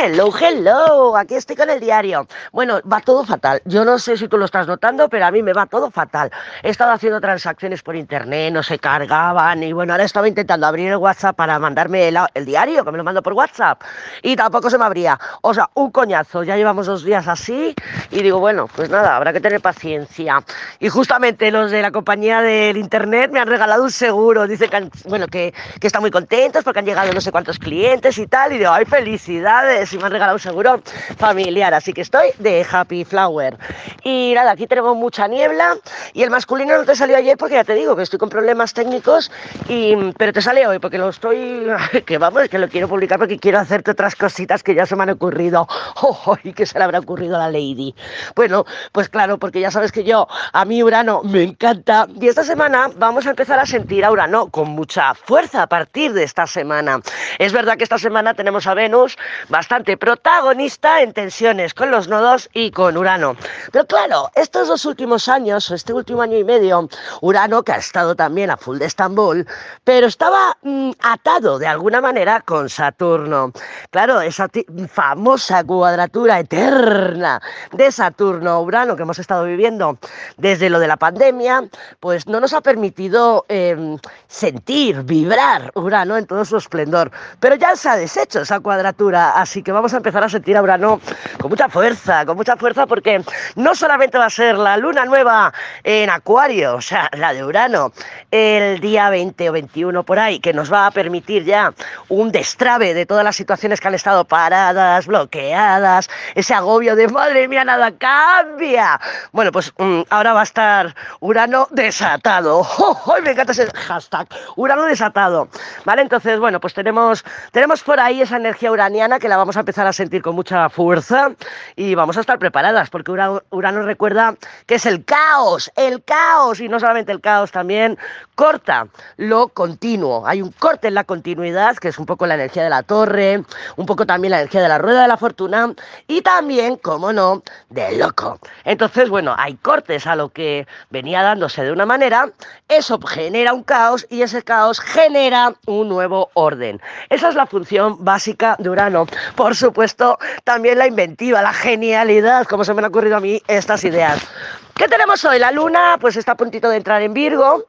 Hello, hello, aquí estoy con el diario. Bueno, va todo fatal. Yo no sé si tú lo estás notando, pero a mí me va todo fatal. He estado haciendo transacciones por internet, no se cargaban y bueno, ahora estaba intentando abrir el WhatsApp para mandarme el, diario, que me lo mando por WhatsApp, y tampoco se me abría. O sea, un coñazo. Ya llevamos dos días así y digo, bueno, pues nada, habrá que tener paciencia. Y justamente los de la compañía del internet me han regalado un seguro. Dicen que, bueno, que están muy contentos porque han llegado no sé cuántos clientes y tal. Y digo, ay, felicidades y me han regalado un seguro familiar, así que estoy de Happy Flower. Y nada, aquí tenemos mucha niebla y el masculino no te salió ayer porque ya te digo que estoy con problemas técnicos, y, pero te sale hoy porque lo estoy, que vamos, que lo quiero publicar porque quiero hacerte otras cositas que ya se me han ocurrido. Oh, ¿Y qué se le habrá ocurrido a la Lady? Bueno, pues claro, porque ya sabes que yo, a mí Urano me encanta y esta semana vamos a empezar a sentir a Urano con mucha fuerza a partir de esta semana. Es verdad que esta semana tenemos a Venus bastante protagonista en tensiones con los nodos y con Urano. Pero claro, estos dos últimos años, o este último año y medio, Urano, que ha estado también a full de Estambul, pero estaba mm, atado de alguna manera con Saturno. Claro, esa famosa cuadratura eterna de Saturno-Urano que hemos estado viviendo desde lo de la pandemia, pues no nos ha permitido eh, sentir, vibrar Urano en todo su esplendor. Pero ya se ha deshecho esa cuadratura Así que vamos a empezar a sentir a Urano con mucha fuerza, con mucha fuerza, porque no solamente va a ser la luna nueva en Acuario, o sea, la de Urano, el día 20 o 21 por ahí, que nos va a permitir ya un destrave de todas las situaciones que han estado paradas, bloqueadas, ese agobio de madre mía, nada cambia. Bueno, pues mm, ahora va a estar Urano desatado. ¡Oh, me encanta ese hashtag! Urano desatado. ¿Vale? Entonces, bueno, pues tenemos, tenemos por ahí esa energía uraniana que la vamos a empezar a sentir con mucha fuerza y vamos a estar preparadas, porque Urano recuerda que es el caos, el caos, y no solamente el caos, también corta lo continuo. Hay un corte en la continuidad, que es un poco la energía de la torre, un poco también la energía de la rueda de la fortuna, y también, como no, del loco. Entonces, bueno, hay cortes a lo que venía dándose de una manera, eso genera un caos y ese caos genera un nuevo orden. Esa es la función básica de Urano. Por supuesto, también la inventiva, la genialidad, como se me han ocurrido a mí estas ideas. ¿Qué tenemos hoy? La luna pues está a puntito de entrar en Virgo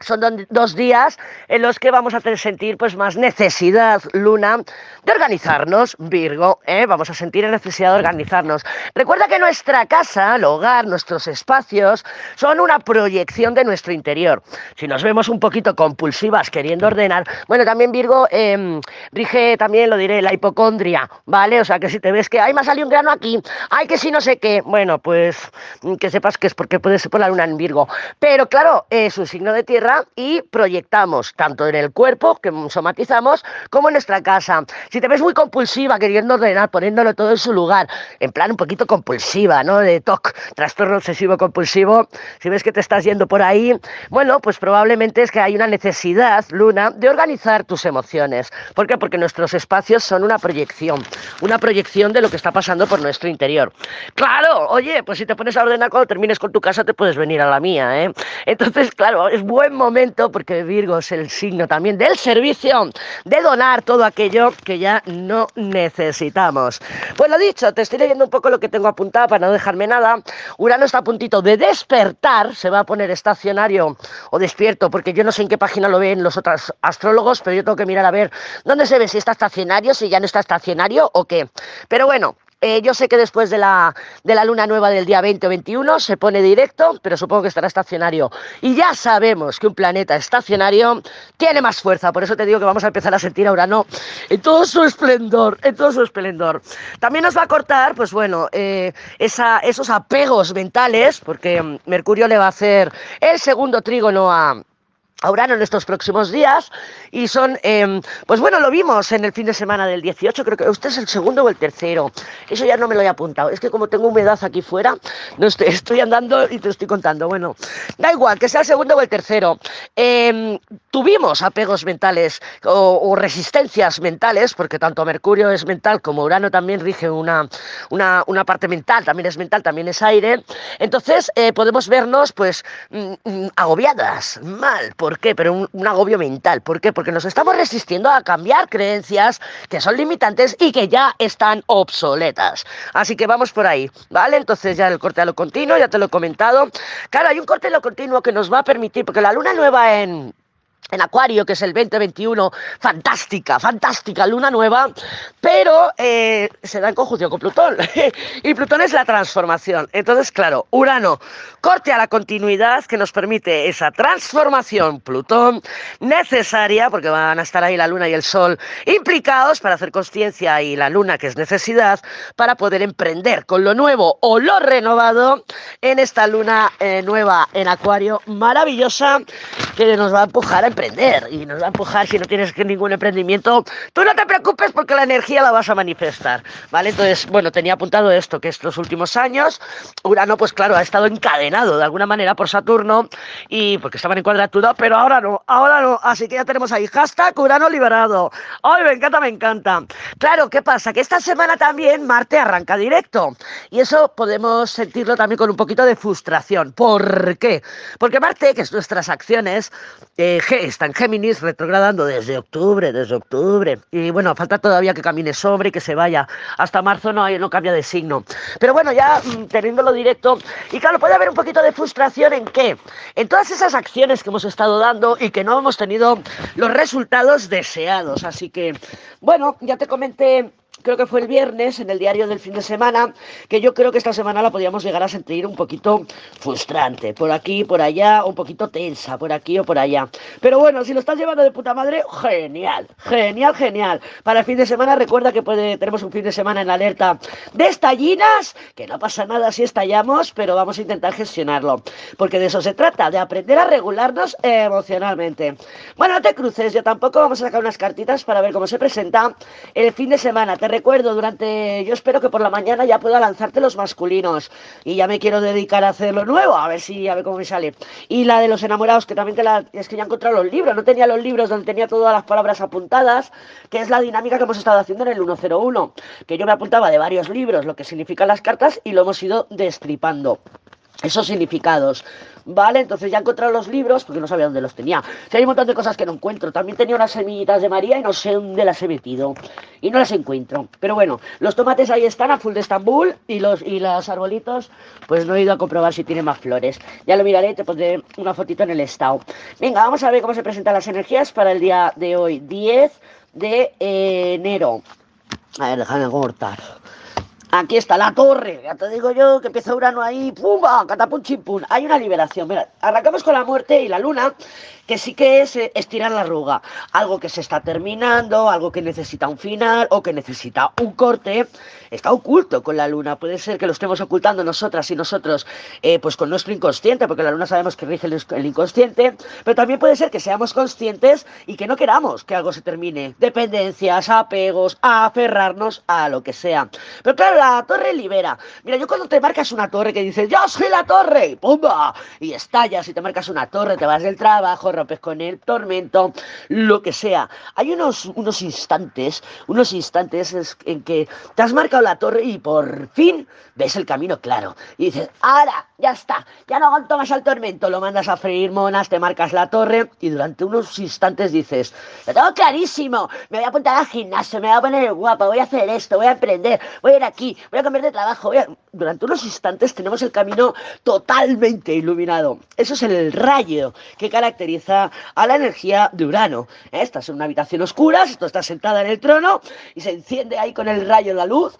son dos días en los que vamos a sentir pues más necesidad, Luna, de organizarnos, Virgo, ¿eh? vamos a sentir la necesidad de organizarnos. Recuerda que nuestra casa, el hogar, nuestros espacios, son una proyección de nuestro interior. Si nos vemos un poquito compulsivas queriendo ordenar, bueno, también Virgo em, rige también, lo diré, la hipocondria, ¿vale? O sea, que si te ves que, ay, me ha salido un grano aquí, ay, que si no sé qué, bueno, pues que sepas que es porque puede ser por la luna en Virgo. Pero claro, es un signo de tierra y proyectamos tanto en el cuerpo, que somatizamos, como en nuestra casa. Si te ves muy compulsiva, queriendo ordenar, poniéndolo todo en su lugar, en plan un poquito compulsiva, ¿no? De TOC, trastorno obsesivo compulsivo, si ves que te estás yendo por ahí, bueno, pues probablemente es que hay una necesidad, Luna, de organizar tus emociones. ¿Por qué? Porque nuestros espacios son una proyección, una proyección de lo que está pasando por nuestro interior. Claro, oye, pues si te pones a ordenar cuando termines con tu casa, te puedes venir a la mía, ¿eh? Entonces, claro, es buen momento, porque Virgo es el signo también del servicio, de donar todo aquello que ya no necesitamos. Pues lo dicho, te estoy leyendo un poco lo que tengo apuntado para no dejarme nada. Urano está a puntito de despertar, se va a poner estacionario o despierto, porque yo no sé en qué página lo ven los otros astrólogos, pero yo tengo que mirar a ver dónde se ve, si está estacionario, si ya no está estacionario o qué. Pero bueno, eh, yo sé que después de la, de la luna nueva del día 20 o 21 se pone directo, pero supongo que estará estacionario. Y ya sabemos que un planeta estacionario tiene más fuerza, por eso te digo que vamos a empezar a sentir a Urano en todo su esplendor, en todo su esplendor. También nos va a cortar, pues bueno, eh, esos apegos mentales, porque mm, Mercurio le va a hacer el segundo trígono a, Ahora en estos próximos días y son, em, pues bueno, lo vimos en el fin de semana del 18, creo que usted es el segundo o el tercero, eso ya no me lo he apuntado, es que como tengo humedad aquí fuera, no estoy, estoy andando y te estoy contando, bueno, da igual, que sea el segundo o el tercero, em, tuvimos apegos mentales o, resistencias mentales, porque tanto Mercurio es mental como Urano también rige una, una, una parte mental, también es mental, también es aire, entonces eh, podemos vernos pues mm, mm, agobiadas, mal, por ¿Por qué? Pero un, agobio mental. ¿Por qué? Porque nos estamos resistiendo a cambiar creencias que son limitantes y que ya están obsoletas. Así que vamos por ahí, ¿vale? Entonces ya el corte a lo continuo, ya te lo he comentado. Claro, hay un corte a lo continuo que nos va a permitir, porque la luna nueva en en Acuario, que es el 2021, fantástica, fantástica, luna nueva, pero eh, se da en conjunción con Plutón. y Plutón es la transformación. Entonces, claro, Urano, corte a la continuidad que nos permite esa transformación Plutón necesaria, porque van a estar ahí la luna y el sol implicados para hacer conciencia y la luna, que es necesidad, para poder emprender con lo nuevo o lo renovado en esta luna eh, nueva en Acuario, maravillosa, que nos va a empujar a emprender y nos va a empujar si no tienes ningún emprendimiento. Tú no te preocupes porque la energía la vas a manifestar, ¿vale? Entonces, bueno, tenía apuntado esto, que estos últimos años, Urano, pues claro, ha estado encadenado de alguna manera por Saturno y porque estaban en cuadratura, pero ahora no, ahora no. Así que ya tenemos ahí, hashtag Urano liberado. ¡Ay, me encanta, me encanta! Claro, ¿qué pasa? Que esta semana también Marte arranca directo y eso podemos sentirlo también con un poquito de frustración. ¿Por qué? Porque Marte, que es nuestras acciones, eh, está en Géminis retrogradando desde octubre, desde octubre. Y bueno, falta todavía que camine sobre y que se vaya. Hasta marzo no, no cambia de signo. Pero bueno, ya mm, teniéndolo directo. Y claro, puede haber un poquito de frustración en qué? En todas esas acciones que hemos estado dando y que no hemos tenido los resultados deseados. Así que, bueno, ya te comenté creo que fue el viernes, en el diario del fin de semana, que yo creo que esta semana la podíamos llegar a sentir un poquito frustrante, por aquí, por allá, un poquito tensa, por aquí o por allá. Pero bueno, si lo estás llevando de puta madre, genial, genial, genial. Para el fin de semana, recuerda que puede, tenemos un fin de semana en alerta de estallinas, que no pasa nada si estallamos, pero vamos a intentar gestionarlo, porque de eso se trata, de aprender a regularnos emocionalmente. Bueno, no te cruces, yo tampoco vamos a sacar unas cartitas para ver cómo se presenta el fin de semana recuerdo durante, yo espero que por la mañana ya pueda lanzarte los masculinos. Y ya me quiero dedicar a hacer lo nuevo, a ver si, a ver cómo me sale. Y la de los enamorados, que también te la, es que ya he encontrado los libros, no tenía los libros donde tenía todas las palabras apuntadas, que es la dinámica que hemos estado haciendo en el 101, que yo me apuntaba de varios libros lo que significan las cartas y lo hemos ido destripando esos significados. ¿Vale? Entonces ya he encontrado los libros porque no sabía dónde los tenía. Hay un montón de cosas que no encuentro. También tenía unas semillitas de María y no sé dónde las he metido. Y no las encuentro. Pero bueno, los tomates ahí están a full de Estambul y los, y los arbolitos, pues no he ido a comprobar si tienen más flores. Ya lo miraré, te pondré una fotito en el estado. Venga, vamos a ver cómo se presentan las energías para el día de hoy, 10 de enero. A ver, déjame cortar. Aquí está la torre, ya te digo yo que empieza Urano ahí, ¡pumba! Catapum chimpum. Hay una liberación. Mira, arrancamos con la muerte y la luna, que sí que es eh, estirar la arruga. Algo que se está terminando, algo que necesita un final o que necesita un corte. Está oculto con la luna. Puede ser que lo estemos ocultando nosotras y nosotros, eh, pues con nuestro inconsciente, porque la luna sabemos que rige el inconsciente. Pero también puede ser que seamos conscientes y que no queramos que algo se termine. Dependencias, apegos, aferrarnos a lo que sea. Pero claro, la torre libera. Mira, yo cuando te marcas una torre que dices, yo soy la torre, y ¡pumba! Y estallas y te marcas una torre, te vas del trabajo, rompes con el tormento, lo que sea. Hay unos, unos instantes, unos instantes en que te has marcado la torre y por fin ves el camino claro. Y dices, ahora, ya está, ya no aguanto más al tormento. Lo mandas a freír monas, te marcas la torre y durante unos instantes dices, lo tengo clarísimo, me voy a apuntar al gimnasio, me voy a poner guapa, voy a hacer esto, voy a emprender, voy a ir aquí, voy a cambiar de trabajo. Durante unos instantes tenemos el camino totalmente iluminado. Eso es el rayo que caracteriza a la energía de Urano. Estás en una habitación oscura, tú estás sentada en el trono y se enciende ahí con el rayo la luz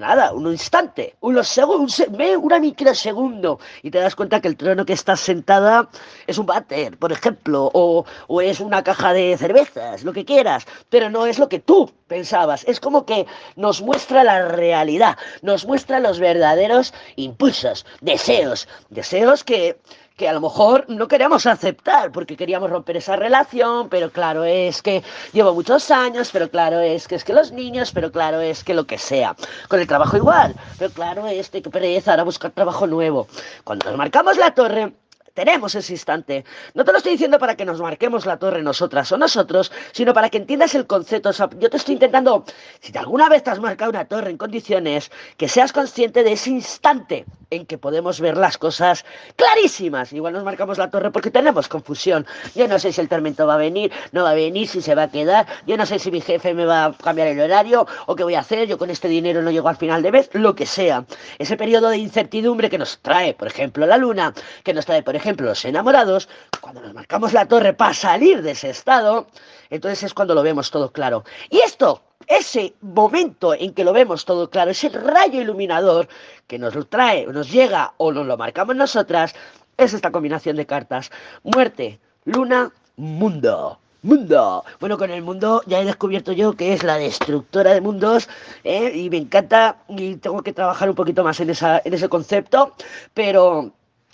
nada, un instante, unos segundos, una microsegundo, y te das cuenta que el trono que estás sentada es un váter, por ejemplo, o, o, es una caja de cervezas, lo que quieras, pero no es lo que tú pensabas. Es como que nos muestra la realidad, nos muestra los verdaderos impulsos, deseos, deseos que que a lo mejor no queríamos aceptar porque queríamos romper esa relación, pero claro es que llevo muchos años, pero claro es que es que los niños, pero claro es que lo que sea. Con el trabajo igual, pero claro es que pereza ahora buscar trabajo nuevo. Cuando nos marcamos la torre, tenemos ese instante. No te lo estoy diciendo para que nos marquemos la torre nosotras o nosotros, sino para que entiendas el concepto. yo te estoy intentando, si alguna vez te has marcado una torre en condiciones, que seas consciente de ese instante en que podemos ver las cosas clarísimas. Igual nos marcamos la torre porque tenemos confusión. Yo no sé si el tormento va a venir, no va a venir, si se va a quedar. Yo no sé si mi jefe me va a cambiar el horario o qué voy a hacer. Yo con este dinero no llego al final de mes, lo que sea. Ese periodo de incertidumbre que nos trae, por ejemplo, la luna, que nos trae, por ejemplo, los enamorados, cuando nos marcamos la torre para salir de ese estado, entonces es cuando lo vemos todo claro. Y esto ese momento en que lo vemos todo claro, ese rayo iluminador que nos lo trae, nos llega o nos lo marcamos nosotras, es esta combinación de cartas. Muerte, luna, mundo. Mundo. Bueno, con el mundo ya he descubierto yo que es la destructora de mundos ¿eh? y me encanta y tengo que trabajar un poquito más en, esa, en ese concepto, pero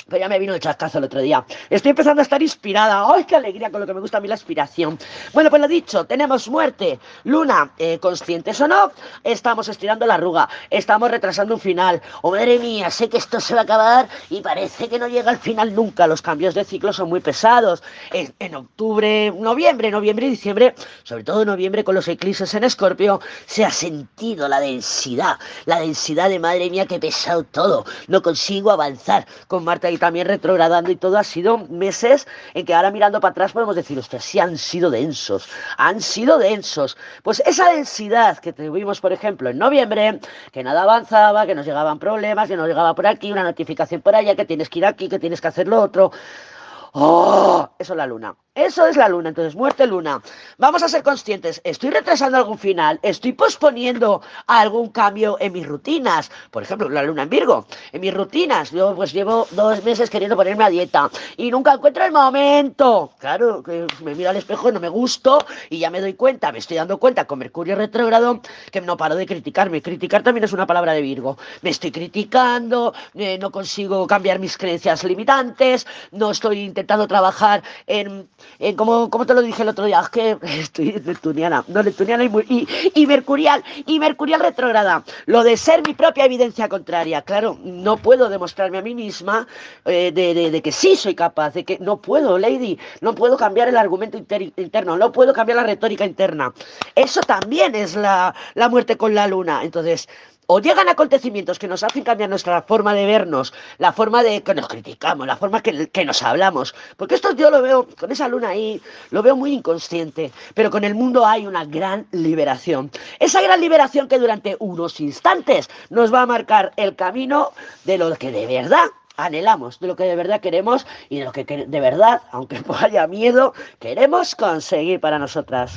pero ya me vino el chascazo el otro día. Estoy empezando a estar inspirada. ¡Ay, qué alegría con lo que me gusta a mí la inspiración! Bueno, pues lo dicho, tenemos muerte. Luna, eh, conscientes o no, estamos estirando la arruga. Estamos retrasando un final. ¡Oh, madre mía! Sé que esto se va a acabar y parece que no llega al final nunca. Los cambios de ciclo son muy pesados. En, en octubre, noviembre, noviembre y diciembre, sobre todo noviembre con los eclipses en Escorpio, se ha sentido la densidad. La densidad de madre mía, que pesado todo. No consigo avanzar con Marta y también retrogradando y todo, ha sido meses en que ahora mirando para atrás podemos decir, ustedes sí han sido densos, han sido densos. Pues esa densidad que tuvimos, por ejemplo, en noviembre, que nada avanzaba, que nos llegaban problemas, que nos llegaba por aquí, una notificación por allá, que tienes que ir aquí, que tienes que hacer lo otro. ¡Oh! Eso es la luna. Eso es la luna, entonces muerte luna. Vamos a ser conscientes, estoy retrasando algún final, estoy posponiendo algún cambio en mis rutinas. Por ejemplo, la luna en Virgo, en mis rutinas. Yo pues llevo dos meses queriendo ponerme a dieta y nunca encuentro el momento. Claro, que me miro al espejo no me gusto y ya me doy cuenta, me estoy dando cuenta con Mercurio retrógrado que no paro de criticarme. Criticar también es una palabra de Virgo. Me estoy criticando, eh, no consigo cambiar mis creencias limitantes, no estoy intentando trabajar en eh, como, como te lo dije el otro día, es que estoy neptuniana, no neptuniana y, y, mercurial, y mercurial retrógrada. Lo de ser mi propia evidencia contraria, claro, no puedo demostrarme a mí misma eh, de, de, que sí soy capaz, de que no puedo, Lady, no puedo cambiar el argumento interno, no puedo cambiar la retórica interna. Eso también es la, la muerte con la luna. Entonces, o llegan acontecimientos que nos hacen cambiar nuestra forma de vernos, la forma de que nos criticamos, la forma que, que, nos hablamos. Porque esto yo lo veo, con esa luna ahí, lo veo muy inconsciente, pero con el mundo hay una gran liberación. Esa gran liberación que durante unos instantes nos va a marcar el camino de lo que de verdad anhelamos, de lo que de verdad queremos y de lo que de verdad, aunque haya miedo, queremos conseguir para nosotras.